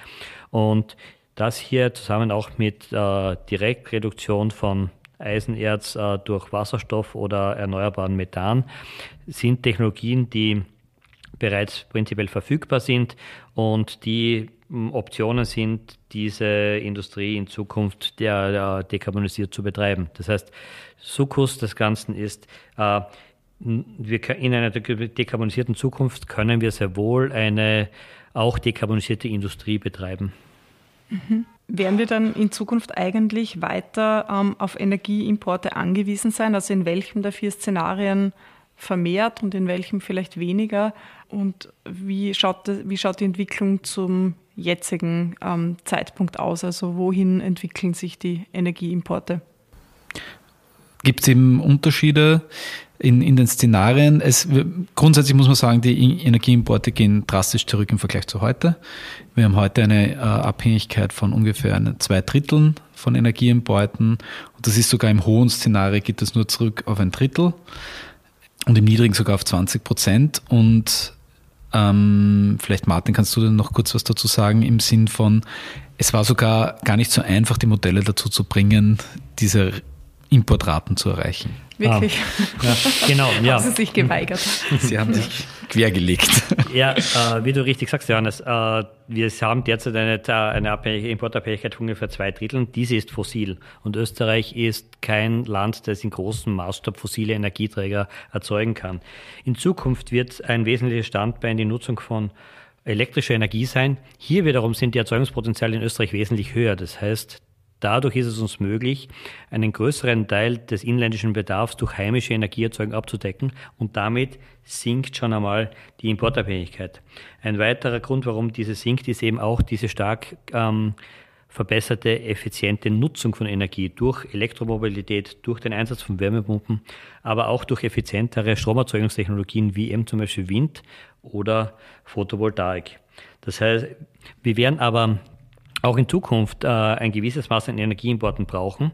Und das hier zusammen auch mit äh, Direktreduktion von Eisenerz äh, durch Wasserstoff oder erneuerbaren Methan sind Technologien, die bereits prinzipiell verfügbar sind und die Optionen sind, diese Industrie in Zukunft der, der dekarbonisiert zu betreiben. Das heißt, Sukkus des Ganzen ist, äh, wir, in einer dekarbonisierten Zukunft können wir sehr wohl eine auch dekarbonisierte Industrie betreiben. Mhm. Werden wir dann in Zukunft eigentlich weiter ähm, auf Energieimporte angewiesen sein? Also in welchem der vier Szenarien vermehrt und in welchem vielleicht weniger? Und wie schaut, wie schaut die Entwicklung zum jetzigen ähm, Zeitpunkt aus? Also wohin entwickeln sich die Energieimporte? Gibt es eben Unterschiede? in, in den Szenarien. Es, grundsätzlich muss man sagen, die Energieimporte gehen drastisch zurück im Vergleich zu heute. Wir haben heute eine äh, Abhängigkeit von ungefähr zwei Dritteln von Energieimporten. Und das ist sogar im hohen Szenario geht das nur zurück auf ein Drittel und im niedrigen sogar auf 20 Prozent. Und ähm, vielleicht Martin, kannst du denn noch kurz was dazu sagen im Sinn von, es war sogar gar nicht so einfach, die Modelle dazu zu bringen, diese Importraten zu erreichen. Wirklich. Ah, ja, genau, ja. haben Sie sich geweigert. Sie haben sich quergelegt. Ja, äh, wie du richtig sagst, Johannes, äh, wir haben derzeit eine, eine Importabhängigkeit von ungefähr zwei Dritteln. Diese ist fossil. Und Österreich ist kein Land, das in großem Maßstab fossile Energieträger erzeugen kann. In Zukunft wird ein wesentliches Standbein die Nutzung von elektrischer Energie sein. Hier wiederum sind die Erzeugungspotenziale in Österreich wesentlich höher. Das heißt, Dadurch ist es uns möglich, einen größeren Teil des inländischen Bedarfs durch heimische Energieerzeugung abzudecken und damit sinkt schon einmal die Importabhängigkeit. Ein weiterer Grund, warum diese sinkt, ist eben auch diese stark ähm, verbesserte, effiziente Nutzung von Energie durch Elektromobilität, durch den Einsatz von Wärmepumpen, aber auch durch effizientere Stromerzeugungstechnologien wie eben zum Beispiel Wind oder Photovoltaik. Das heißt, wir werden aber auch in Zukunft äh, ein gewisses Maß an Energieimporten brauchen.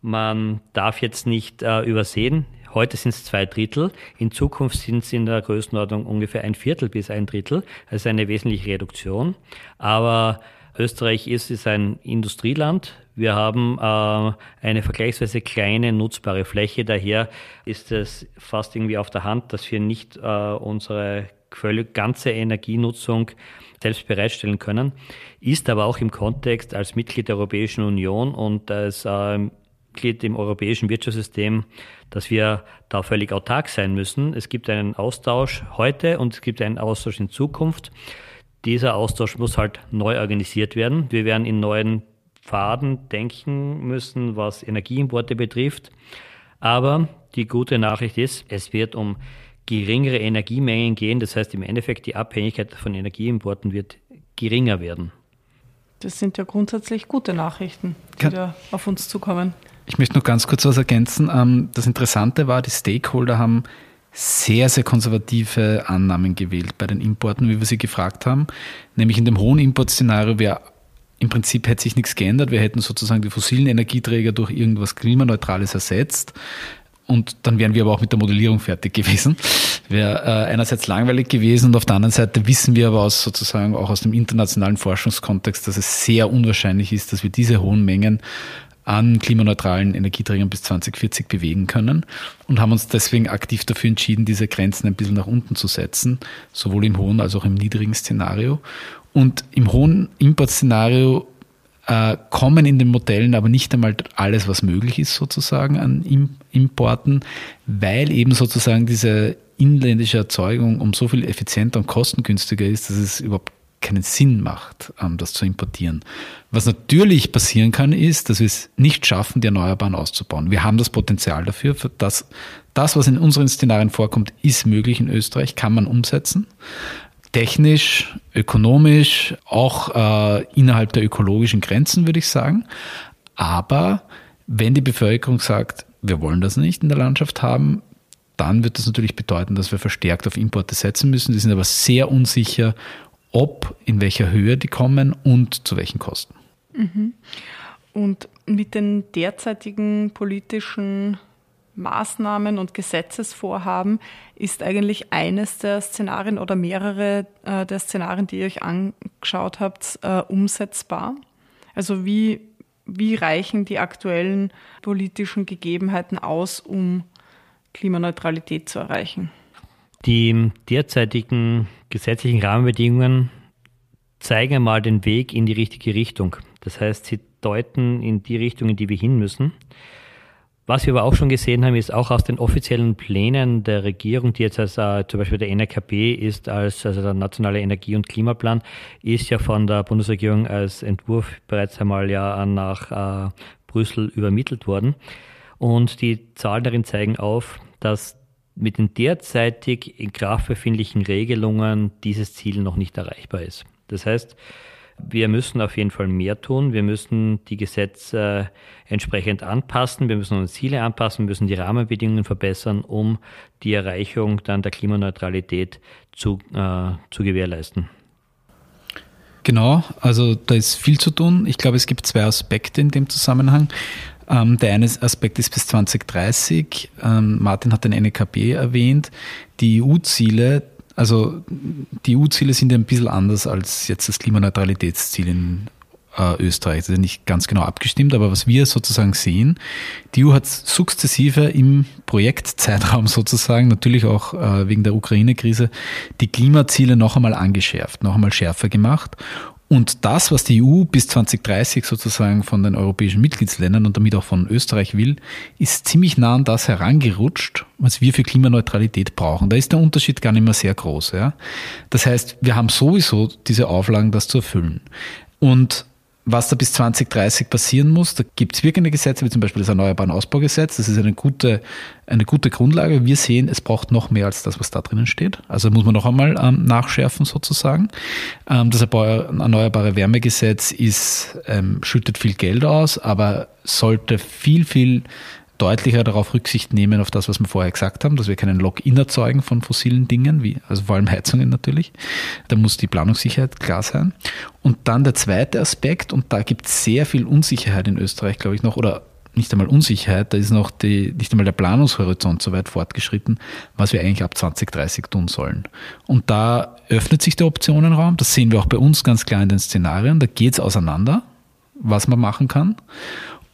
Man darf jetzt nicht äh, übersehen, heute sind es zwei Drittel, in Zukunft sind es in der Größenordnung ungefähr ein Viertel bis ein Drittel, also eine wesentliche Reduktion. Aber Österreich ist, ist ein Industrieland. Wir haben äh, eine vergleichsweise kleine nutzbare Fläche. Daher ist es fast irgendwie auf der Hand, dass wir nicht äh, unsere völlig ganze Energienutzung selbst bereitstellen können, ist aber auch im Kontext als Mitglied der Europäischen Union und als äh, Mitglied im europäischen Wirtschaftssystem, dass wir da völlig autark sein müssen. Es gibt einen Austausch heute und es gibt einen Austausch in Zukunft. Dieser Austausch muss halt neu organisiert werden. Wir werden in neuen Pfaden denken müssen, was Energieimporte betrifft. Aber die gute Nachricht ist, es wird um geringere Energiemengen gehen. Das heißt, im Endeffekt die Abhängigkeit von Energieimporten wird geringer werden. Das sind ja grundsätzlich gute Nachrichten, die Kann, da auf uns zukommen. Ich möchte noch ganz kurz was ergänzen. Ähm, das Interessante war, die Stakeholder haben sehr, sehr konservative Annahmen gewählt bei den Importen, wie wir sie gefragt haben. Nämlich in dem hohen Importszenario wäre im Prinzip hätte sich nichts geändert. Wir hätten sozusagen die fossilen Energieträger durch irgendwas Klimaneutrales ersetzt. Und dann wären wir aber auch mit der Modellierung fertig gewesen. Wäre äh, einerseits langweilig gewesen und auf der anderen Seite wissen wir aber aus sozusagen auch aus dem internationalen Forschungskontext, dass es sehr unwahrscheinlich ist, dass wir diese hohen Mengen an klimaneutralen Energieträgern bis 2040 bewegen können und haben uns deswegen aktiv dafür entschieden, diese Grenzen ein bisschen nach unten zu setzen, sowohl im hohen als auch im niedrigen Szenario. Und im hohen Importszenario äh, kommen in den Modellen aber nicht einmal alles, was möglich ist sozusagen an Importen, weil eben sozusagen diese inländische Erzeugung um so viel effizienter und kostengünstiger ist, dass es überhaupt keinen Sinn macht, ähm, das zu importieren. Was natürlich passieren kann, ist, dass wir es nicht schaffen, die Erneuerbaren auszubauen. Wir haben das Potenzial dafür. Für das, das, was in unseren Szenarien vorkommt, ist möglich in Österreich, kann man umsetzen technisch, ökonomisch, auch äh, innerhalb der ökologischen Grenzen, würde ich sagen. Aber wenn die Bevölkerung sagt, wir wollen das nicht in der Landschaft haben, dann wird das natürlich bedeuten, dass wir verstärkt auf Importe setzen müssen. Die sind aber sehr unsicher, ob, in welcher Höhe die kommen und zu welchen Kosten. Mhm. Und mit den derzeitigen politischen Maßnahmen und Gesetzesvorhaben ist eigentlich eines der Szenarien oder mehrere äh, der Szenarien, die ihr euch angeschaut habt, äh, umsetzbar? Also wie, wie reichen die aktuellen politischen Gegebenheiten aus, um Klimaneutralität zu erreichen? Die derzeitigen gesetzlichen Rahmenbedingungen zeigen einmal den Weg in die richtige Richtung. Das heißt, sie deuten in die Richtung, in die wir hin müssen. Was wir aber auch schon gesehen haben, ist auch aus den offiziellen Plänen der Regierung, die jetzt als äh, zum Beispiel der NRKP ist, als also der nationale Energie- und Klimaplan, ist ja von der Bundesregierung als Entwurf bereits einmal ja nach äh, Brüssel übermittelt worden. Und die Zahlen darin zeigen auf, dass mit den derzeitig in Kraft befindlichen Regelungen dieses Ziel noch nicht erreichbar ist. Das heißt, wir müssen auf jeden Fall mehr tun. Wir müssen die Gesetze entsprechend anpassen. Wir müssen unsere Ziele anpassen, wir müssen die Rahmenbedingungen verbessern, um die Erreichung dann der Klimaneutralität zu, äh, zu gewährleisten. Genau, also da ist viel zu tun. Ich glaube, es gibt zwei Aspekte in dem Zusammenhang. Ähm, der eine Aspekt ist bis 2030. Ähm, Martin hat den NEKB erwähnt. Die EU-Ziele, also die EU-Ziele sind ja ein bisschen anders als jetzt das Klimaneutralitätsziel in äh, Österreich. Das ist ja nicht ganz genau abgestimmt, aber was wir sozusagen sehen, die EU hat sukzessive im Projektzeitraum sozusagen, natürlich auch äh, wegen der Ukraine-Krise, die Klimaziele noch einmal angeschärft, noch einmal schärfer gemacht. Und das, was die EU bis 2030 sozusagen von den europäischen Mitgliedsländern und damit auch von Österreich will, ist ziemlich nah an das herangerutscht, was wir für Klimaneutralität brauchen. Da ist der Unterschied gar nicht mehr sehr groß. Ja? Das heißt, wir haben sowieso diese Auflagen, das zu erfüllen. Und was da bis 2030 passieren muss. Da gibt es wirkende Gesetze, wie zum Beispiel das Erneuerbaren Ausbaugesetz. Das ist eine gute, eine gute Grundlage. Wir sehen, es braucht noch mehr als das, was da drinnen steht. Also muss man noch einmal ähm, nachschärfen sozusagen. Ähm, das Erneuerbare Wärmegesetz ist, ähm, schüttet viel Geld aus, aber sollte viel, viel deutlicher darauf Rücksicht nehmen, auf das, was wir vorher gesagt haben, dass wir keinen Lock-in erzeugen von fossilen Dingen, wie, also vor allem Heizungen natürlich. Da muss die Planungssicherheit klar sein. Und dann der zweite Aspekt, und da gibt es sehr viel Unsicherheit in Österreich, glaube ich noch, oder nicht einmal Unsicherheit, da ist noch die, nicht einmal der Planungshorizont so weit fortgeschritten, was wir eigentlich ab 2030 tun sollen. Und da öffnet sich der Optionenraum, das sehen wir auch bei uns ganz klar in den Szenarien, da geht es auseinander, was man machen kann.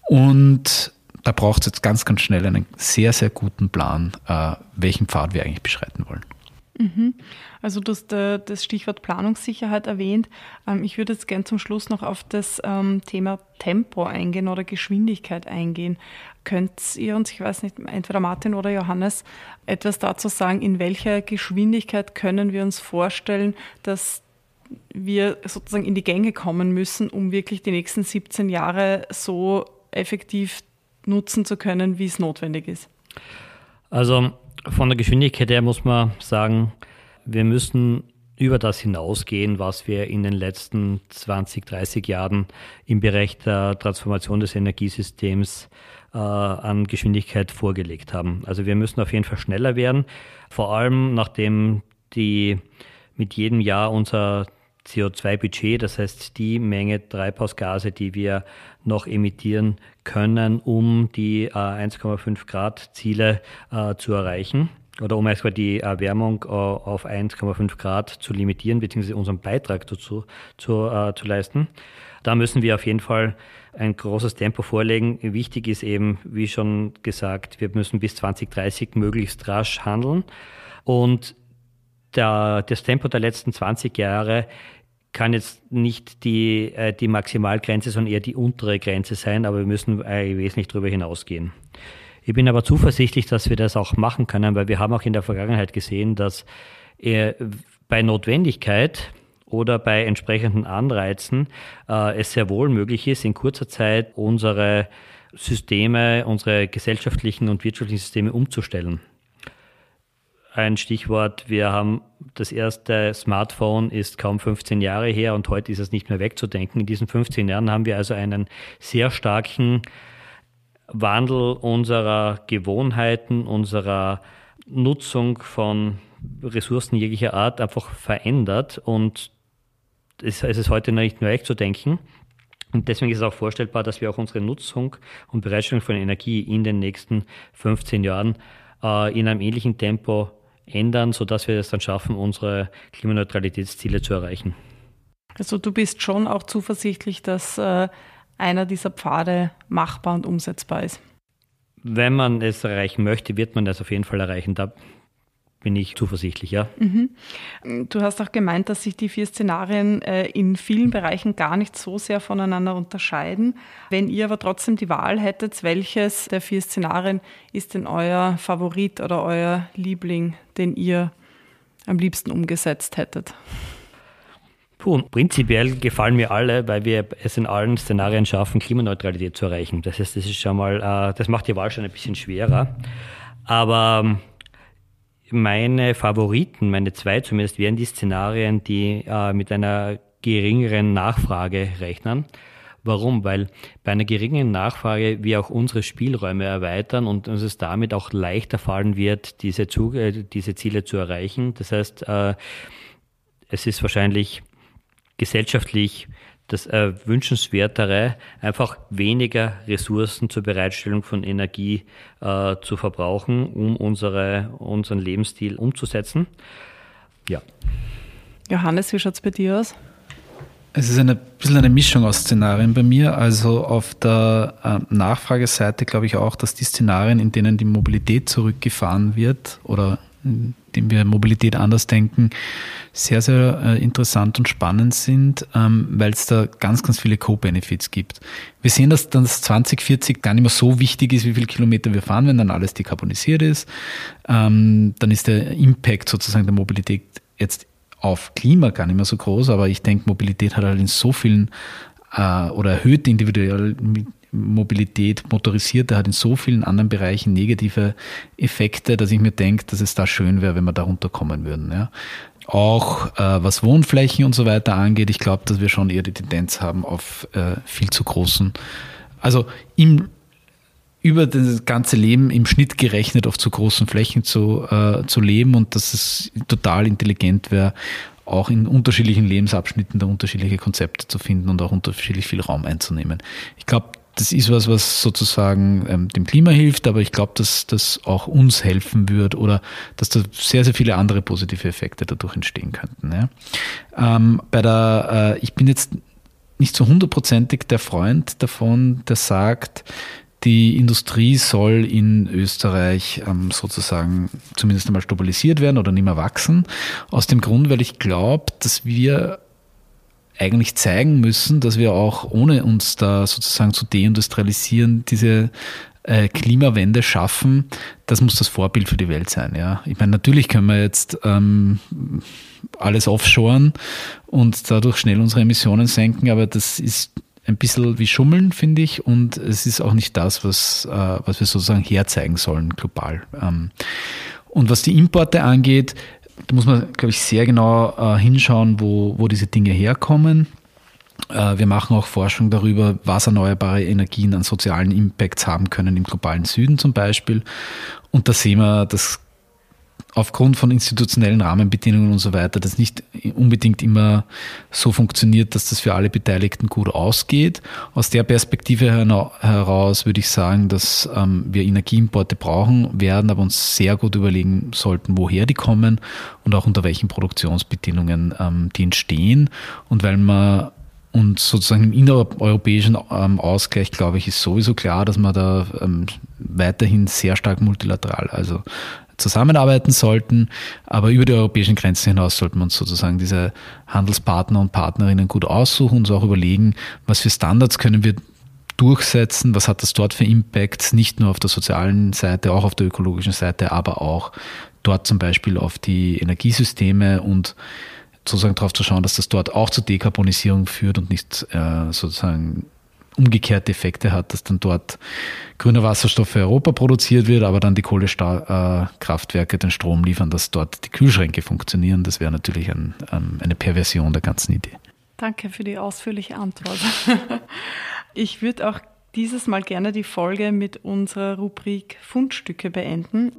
Und da braucht es jetzt ganz, ganz schnell einen sehr, sehr guten Plan, äh, welchen Pfad wir eigentlich beschreiten wollen. Mhm. Also du hast äh, das Stichwort Planungssicherheit erwähnt. Ähm, ich würde jetzt gerne zum Schluss noch auf das ähm, Thema Tempo eingehen oder Geschwindigkeit eingehen. Könnt ihr uns, ich weiß nicht, entweder Martin oder Johannes, etwas dazu sagen, in welcher Geschwindigkeit können wir uns vorstellen, dass wir sozusagen in die Gänge kommen müssen, um wirklich die nächsten 17 Jahre so effektiv nutzen zu können, wie es notwendig ist? Also von der Geschwindigkeit her muss man sagen, wir müssen über das hinausgehen, was wir in den letzten 20, 30 Jahren im Bereich der Transformation des Energiesystems äh, an Geschwindigkeit vorgelegt haben. Also wir müssen auf jeden Fall schneller werden, vor allem nachdem die mit jedem Jahr unser CO2-Budget, das heißt die Menge Treibhausgase, die wir noch emittieren können, um die äh, 1,5 Grad Ziele zu erreichen oder um erstmal die Erwärmung äh, auf 1,5 Grad zu limitieren, beziehungsweise unseren Beitrag dazu zu, äh, zu leisten. Da müssen wir auf jeden Fall ein großes Tempo vorlegen. Wichtig ist eben, wie schon gesagt, wir müssen bis 2030 möglichst rasch handeln. Und der, das Tempo der letzten 20 Jahre kann jetzt nicht die, äh, die Maximalgrenze, sondern eher die untere Grenze sein, aber wir müssen äh, wesentlich darüber hinausgehen. Ich bin aber zuversichtlich, dass wir das auch machen können, weil wir haben auch in der Vergangenheit gesehen, dass äh, bei Notwendigkeit oder bei entsprechenden Anreizen äh, es sehr wohl möglich ist, in kurzer Zeit unsere Systeme, unsere gesellschaftlichen und wirtschaftlichen Systeme umzustellen ein Stichwort. Wir haben das erste Smartphone ist kaum 15 Jahre her und heute ist es nicht mehr wegzudenken. In diesen 15 Jahren haben wir also einen sehr starken Wandel unserer Gewohnheiten, unserer Nutzung von Ressourcen jeglicher Art einfach verändert und es ist heute nicht mehr wegzudenken. Und deswegen ist es auch vorstellbar, dass wir auch unsere Nutzung und Bereitstellung von Energie in den nächsten 15 Jahren äh, in einem ähnlichen Tempo ändern, sodass wir es dann schaffen, unsere Klimaneutralitätsziele zu erreichen. Also du bist schon auch zuversichtlich, dass äh, einer dieser Pfade machbar und umsetzbar ist. Wenn man es erreichen möchte, wird man das auf jeden Fall erreichen. Da bin ich zuversichtlich, ja. Mhm. Du hast auch gemeint, dass sich die vier Szenarien äh, in vielen Bereichen gar nicht so sehr voneinander unterscheiden. Wenn ihr aber trotzdem die Wahl hättet, welches der vier Szenarien ist denn euer Favorit oder euer Liebling, den ihr am liebsten umgesetzt hättet? Puh, prinzipiell gefallen mir alle, weil wir es in allen Szenarien schaffen, Klimaneutralität zu erreichen. Das heißt, das ist schon mal, äh, das macht die Wahl schon ein bisschen schwerer. Aber ähm, meine Favoriten, meine zwei zumindest, wären die Szenarien, die äh, mit einer geringeren Nachfrage rechnen. Warum? Weil bei einer geringen Nachfrage wir auch unsere Spielräume erweitern und uns es damit auch leichter fallen wird, diese, Zug äh, diese Ziele zu erreichen. Das heißt, äh, es ist wahrscheinlich gesellschaftlich das äh, wünschenswertere, einfach weniger Ressourcen zur Bereitstellung von Energie äh, zu verbrauchen, um unsere, unseren Lebensstil umzusetzen. Ja. Johannes, wie schaut es bei dir aus? Es ist eine bisschen eine Mischung aus Szenarien bei mir. Also auf der äh, Nachfrageseite glaube ich auch, dass die Szenarien, in denen die Mobilität zurückgefahren wird oder dem wir Mobilität anders denken, sehr, sehr äh, interessant und spannend sind, ähm, weil es da ganz, ganz viele Co-Benefits gibt. Wir sehen, dass dann das 2040 gar nicht mehr so wichtig ist, wie viele Kilometer wir fahren, wenn dann alles dekarbonisiert ist. Ähm, dann ist der Impact sozusagen der Mobilität jetzt auf Klima gar nicht mehr so groß, aber ich denke, Mobilität hat halt in so vielen äh, oder erhöht individuell Mobilität, motorisierte hat in so vielen anderen Bereichen negative Effekte, dass ich mir denke, dass es da schön wäre, wenn wir da runterkommen würden. Ja. Auch äh, was Wohnflächen und so weiter angeht, ich glaube, dass wir schon eher die Tendenz haben auf äh, viel zu großen, also im über das ganze Leben im Schnitt gerechnet auf zu großen Flächen zu, äh, zu leben und dass es total intelligent wäre, auch in unterschiedlichen Lebensabschnitten da unterschiedliche Konzepte zu finden und auch unterschiedlich viel Raum einzunehmen. Ich glaube, das ist was, was sozusagen ähm, dem Klima hilft, aber ich glaube, dass das auch uns helfen wird oder dass da sehr, sehr viele andere positive Effekte dadurch entstehen könnten. Ja. Ähm, bei der, äh, ich bin jetzt nicht so hundertprozentig der Freund davon, der sagt, die Industrie soll in Österreich ähm, sozusagen zumindest einmal stabilisiert werden oder nicht mehr wachsen. Aus dem Grund, weil ich glaube, dass wir eigentlich zeigen müssen, dass wir auch ohne uns da sozusagen zu deindustrialisieren, diese äh, Klimawende schaffen. Das muss das Vorbild für die Welt sein. Ja, ich meine, natürlich können wir jetzt ähm, alles offshoren und dadurch schnell unsere Emissionen senken, aber das ist ein bisschen wie Schummeln, finde ich. Und es ist auch nicht das, was, äh, was wir sozusagen herzeigen sollen, global. Ähm, und was die Importe angeht, da muss man, glaube ich, sehr genau äh, hinschauen, wo, wo diese Dinge herkommen. Äh, wir machen auch Forschung darüber, was erneuerbare Energien an sozialen Impacts haben können im globalen Süden zum Beispiel. Und da sehen wir, dass aufgrund von institutionellen Rahmenbedingungen und so weiter das nicht unbedingt immer so funktioniert, dass das für alle Beteiligten gut ausgeht. Aus der Perspektive heraus würde ich sagen, dass ähm, wir Energieimporte brauchen werden, aber uns sehr gut überlegen sollten, woher die kommen und auch unter welchen Produktionsbedingungen ähm, die entstehen. Und weil man und sozusagen im innereuropäischen ähm, Ausgleich, glaube ich, ist sowieso klar, dass man da ähm, weiterhin sehr stark multilateral, also zusammenarbeiten sollten. Aber über die europäischen Grenzen hinaus sollten wir uns sozusagen diese Handelspartner und Partnerinnen gut aussuchen und uns auch überlegen, was für Standards können wir durchsetzen, was hat das dort für Impacts, nicht nur auf der sozialen Seite, auch auf der ökologischen Seite, aber auch dort zum Beispiel auf die Energiesysteme und sozusagen darauf zu schauen, dass das dort auch zur Dekarbonisierung führt und nicht äh, sozusagen umgekehrte Effekte hat, dass dann dort grüner Wasserstoff für Europa produziert wird, aber dann die Kohlekraftwerke den Strom liefern, dass dort die Kühlschränke funktionieren. Das wäre natürlich ein, ein, eine Perversion der ganzen Idee. Danke für die ausführliche Antwort. Ich würde auch dieses Mal gerne die Folge mit unserer Rubrik Fundstücke beenden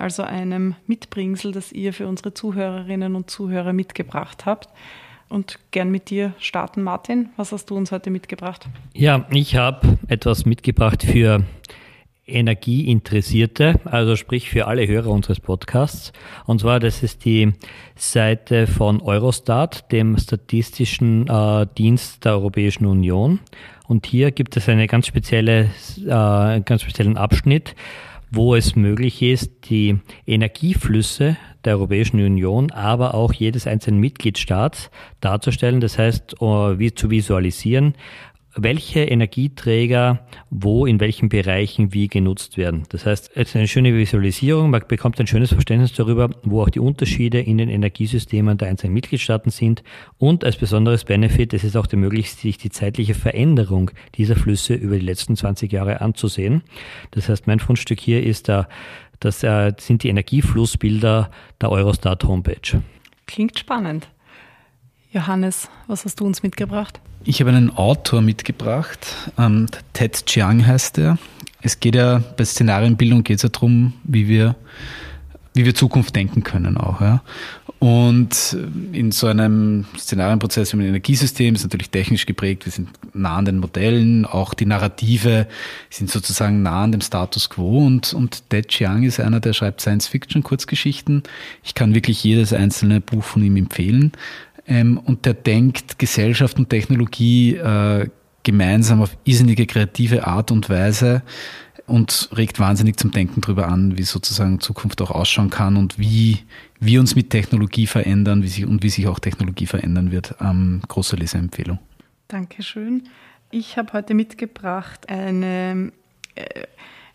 also einem Mitbringsel, das ihr für unsere Zuhörerinnen und Zuhörer mitgebracht habt. Und gern mit dir starten, Martin. Was hast du uns heute mitgebracht? Ja, ich habe etwas mitgebracht für Energieinteressierte, also sprich für alle Hörer unseres Podcasts. Und zwar, das ist die Seite von Eurostat, dem statistischen äh, Dienst der Europäischen Union. Und hier gibt es eine ganz spezielle, äh, ganz speziellen Abschnitt, wo es möglich ist, die Energieflüsse der Europäischen Union, aber auch jedes einzelnen Mitgliedstaats darzustellen, das heißt, äh, wie zu visualisieren, welche Energieträger wo in welchen Bereichen wie genutzt werden. Das heißt, es ist eine schöne Visualisierung, man bekommt ein schönes Verständnis darüber, wo auch die Unterschiede in den Energiesystemen der einzelnen Mitgliedstaaten sind und als besonderes Benefit, es ist auch möglich, sich die zeitliche Veränderung dieser Flüsse über die letzten 20 Jahre anzusehen. Das heißt, mein Fundstück hier ist da, das äh, sind die Energieflussbilder der Eurostat Homepage. Klingt spannend. Johannes, was hast du uns mitgebracht? Ich habe einen Autor mitgebracht, ähm, Ted Chiang heißt er. Es geht ja bei Szenarienbildung geht es ja darum, wie wir, wie wir Zukunft denken können auch. Ja. Und in so einem Szenarienprozess wie ein Energiesystem ist natürlich technisch geprägt, wir sind nah an den Modellen, auch die Narrative sind sozusagen nah an dem Status quo und, und Ted Chiang ist einer, der schreibt Science-Fiction-Kurzgeschichten. Ich kann wirklich jedes einzelne Buch von ihm empfehlen. Ähm, und der denkt Gesellschaft und Technologie äh, gemeinsam auf irrsinnige kreative Art und Weise und regt wahnsinnig zum Denken darüber an, wie sozusagen Zukunft auch ausschauen kann und wie wir uns mit Technologie verändern wie sich, und wie sich auch Technologie verändern wird. Ähm, große Leseempfehlung. Dankeschön. Ich habe heute mitgebracht eine äh,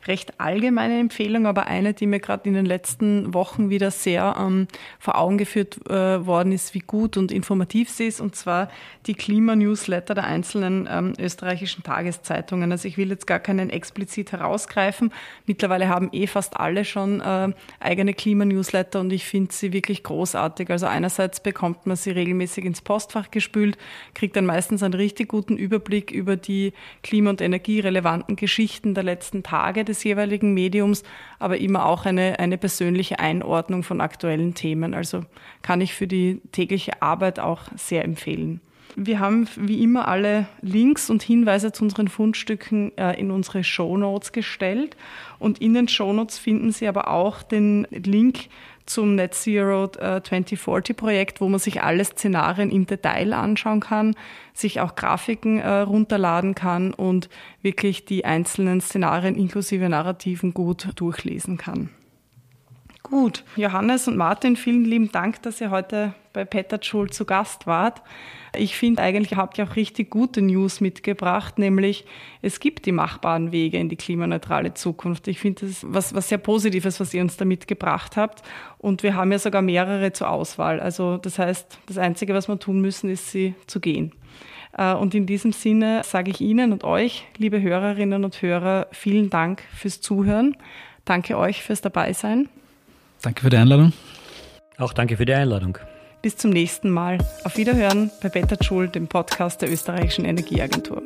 recht allgemeine Empfehlung, aber eine, die mir gerade in den letzten Wochen wieder sehr ähm, vor Augen geführt äh, worden ist, wie gut und informativ sie ist, und zwar die Klimanewsletter der einzelnen ähm, österreichischen Tageszeitungen. Also ich will jetzt gar keinen explizit herausgreifen. Mittlerweile haben eh fast alle schon äh, eigene Klimanewsletter und ich finde sie wirklich großartig. Also einerseits bekommt man sie regelmäßig ins Postfach gespült, kriegt dann meistens einen richtig guten Überblick über die klima- und energierelevanten Geschichten der letzten Tage des jeweiligen Mediums, aber immer auch eine, eine persönliche Einordnung von aktuellen Themen. Also kann ich für die tägliche Arbeit auch sehr empfehlen. Wir haben wie immer alle Links und Hinweise zu unseren Fundstücken äh, in unsere Show Notes gestellt. Und in den Show Notes finden Sie aber auch den Link zum Net Zero 2040 äh, Projekt, wo man sich alle Szenarien im Detail anschauen kann, sich auch Grafiken äh, runterladen kann und wirklich die einzelnen Szenarien inklusive Narrativen gut durchlesen kann. Gut, Johannes und Martin, vielen lieben Dank, dass ihr heute bei Peter Schul zu Gast wart. Ich finde eigentlich, habt ihr auch richtig gute News mitgebracht, nämlich es gibt die machbaren Wege in die klimaneutrale Zukunft. Ich finde das was, was sehr Positives, was ihr uns da mitgebracht habt. Und wir haben ja sogar mehrere zur Auswahl. Also das heißt, das Einzige, was wir tun müssen, ist sie zu gehen. Äh, und in diesem Sinne sage ich Ihnen und euch, liebe Hörerinnen und Hörer, vielen Dank fürs Zuhören. Danke euch fürs Dabeisein. Danke für die Einladung. Auch danke für die Einladung. Bis zum nächsten Mal. Auf Wiederhören bei Better Schul, dem Podcast der österreichischen Energieagentur.